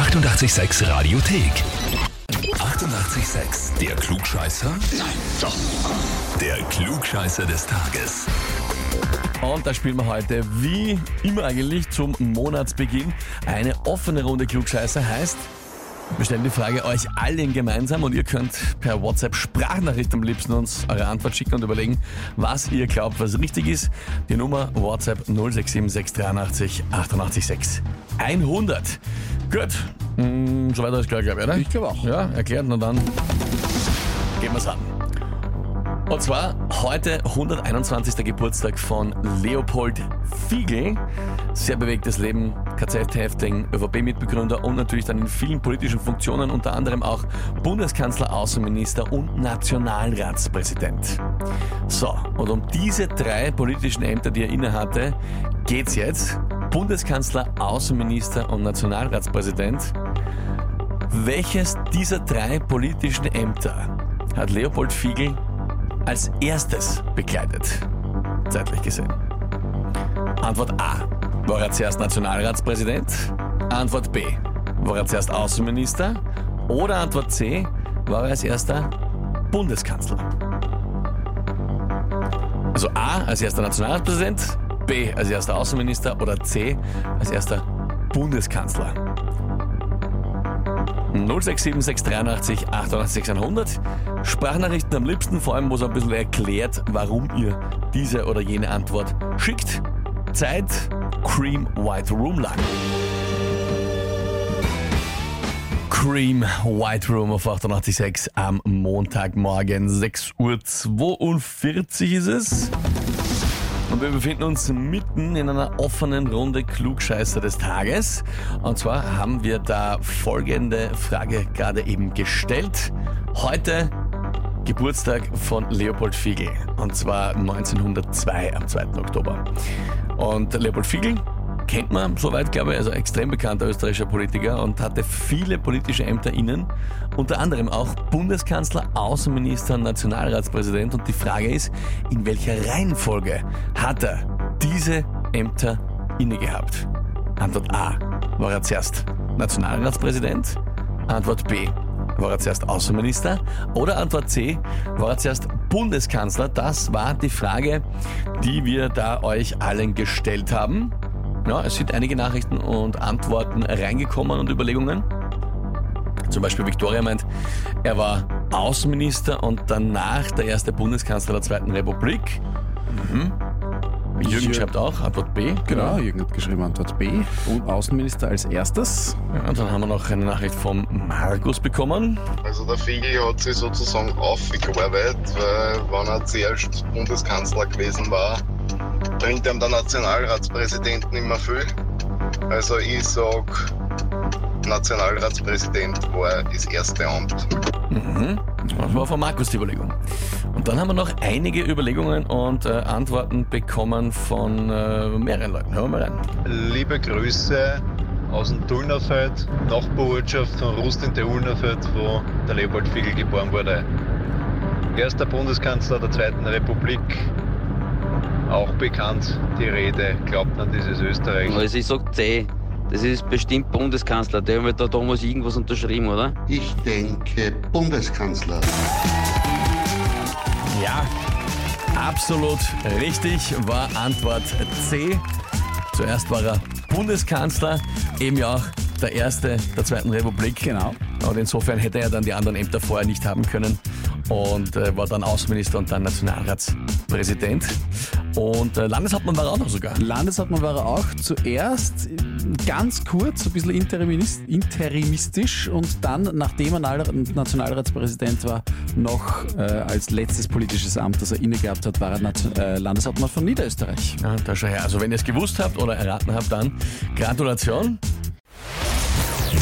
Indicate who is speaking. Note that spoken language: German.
Speaker 1: 886 Radiothek. 88,6. Der Klugscheißer? Nein, doch. Der Klugscheißer des Tages.
Speaker 2: Und da spielen wir heute, wie immer eigentlich, zum Monatsbeginn eine offene Runde Klugscheißer. Heißt, wir stellen die Frage euch allen gemeinsam und ihr könnt per WhatsApp Sprachnachricht am liebsten uns eure Antwort schicken und überlegen, was ihr glaubt, was richtig ist. Die Nummer WhatsApp 0676 88 6 100. Gut, hm, soweit alles klar, glaube ich, oder?
Speaker 3: Ich glaube auch.
Speaker 2: Ja, erklärt und dann gehen wir's an. Und zwar heute 121. Geburtstag von Leopold Fiegel. Sehr bewegtes Leben, KZ-Häftling, ÖVP-Mitbegründer und natürlich dann in vielen politischen Funktionen, unter anderem auch Bundeskanzler, Außenminister und Nationalratspräsident. So, und um diese drei politischen Ämter, die er innehatte, geht's jetzt. Bundeskanzler, Außenminister und Nationalratspräsident. Welches dieser drei politischen Ämter hat Leopold Fiegel als erstes bekleidet? Zeitlich gesehen. Antwort A. War er zuerst Nationalratspräsident? Antwort B. War er zuerst Außenminister? Oder Antwort C. War er als erster Bundeskanzler? Also A als erster Nationalratspräsident, B als erster Außenminister oder C als erster Bundeskanzler. 067683 88 100. Sprachnachrichten am liebsten, vor allem, wo es ein bisschen erklärt, warum ihr diese oder jene Antwort schickt. Zeit, Cream White Room lang. Cream White Room auf 88.6 am Montagmorgen, 6.42 Uhr ist es. Und wir befinden uns mitten in einer offenen Runde Klugscheißer des Tages. Und zwar haben wir da folgende Frage gerade eben gestellt. Heute Geburtstag von Leopold Fiegel. Und zwar 1902 am 2. Oktober. Und Leopold Fiegel kennt man soweit, glaube ich, also extrem bekannter österreichischer Politiker und hatte viele politische Ämter innen, unter anderem auch Bundeskanzler, Außenminister Nationalratspräsident. Und die Frage ist, in welcher Reihenfolge hat er diese Ämter inne gehabt? Antwort A. War er zuerst Nationalratspräsident? Antwort B. War er zuerst Außenminister? Oder Antwort C. War er zuerst Bundeskanzler? Das war die Frage, die wir da euch allen gestellt haben. Ja, es sind einige Nachrichten und Antworten reingekommen und Überlegungen. Zum Beispiel Viktoria meint, er war Außenminister und danach der erste Bundeskanzler der Zweiten Republik. Mhm. Jürgen
Speaker 3: Jür-
Speaker 2: schreibt auch, Antwort B.
Speaker 3: Genau, Jürgen hat geschrieben Antwort B. Und Außenminister als erstes.
Speaker 2: Ja, und dann haben wir noch eine Nachricht vom Markus bekommen.
Speaker 4: Also der Figel hat sich sozusagen aufgearbeitet, weil wenn er zuerst Bundeskanzler gewesen war, bringt ihm der Nationalratspräsident nicht mehr viel. Also ich sag, Nationalratspräsident war das erste Amt.
Speaker 2: Mhm. Das war von Markus die Überlegung. Und dann haben wir noch einige Überlegungen und äh, Antworten bekommen von äh, mehreren Leuten. Hören wir mal rein.
Speaker 5: Liebe Grüße aus dem Tullnerfeld, Nachbarortschaft von Rust in der Ulnerfeld, wo der Leopold Fiegel geboren wurde. Erster Bundeskanzler der Zweiten Republik, auch bekannt die Rede, glaubt man dieses Österreich.
Speaker 6: Also ich sag C. Das ist bestimmt Bundeskanzler. Der hat da damals irgendwas unterschrieben, oder?
Speaker 7: Ich denke Bundeskanzler.
Speaker 2: Ja, absolut richtig war Antwort C. Zuerst war er Bundeskanzler, eben ja auch der erste der Zweiten Republik.
Speaker 3: Genau.
Speaker 2: Und insofern hätte er dann die anderen Ämter vorher nicht haben können und äh, war dann Außenminister und dann Nationalratspräsident. Und äh, Landeshauptmann war er auch noch sogar.
Speaker 3: Landeshauptmann war er auch zuerst ganz kurz, ein bisschen interimis- interimistisch und dann, nachdem er Nal- Nationalratspräsident war, noch äh, als letztes politisches Amt, das er inne gehabt hat, war er Nation- äh, Landeshauptmann von Niederösterreich.
Speaker 2: Ja, da schau her. Also wenn ihr es gewusst habt oder erraten habt, dann Gratulation.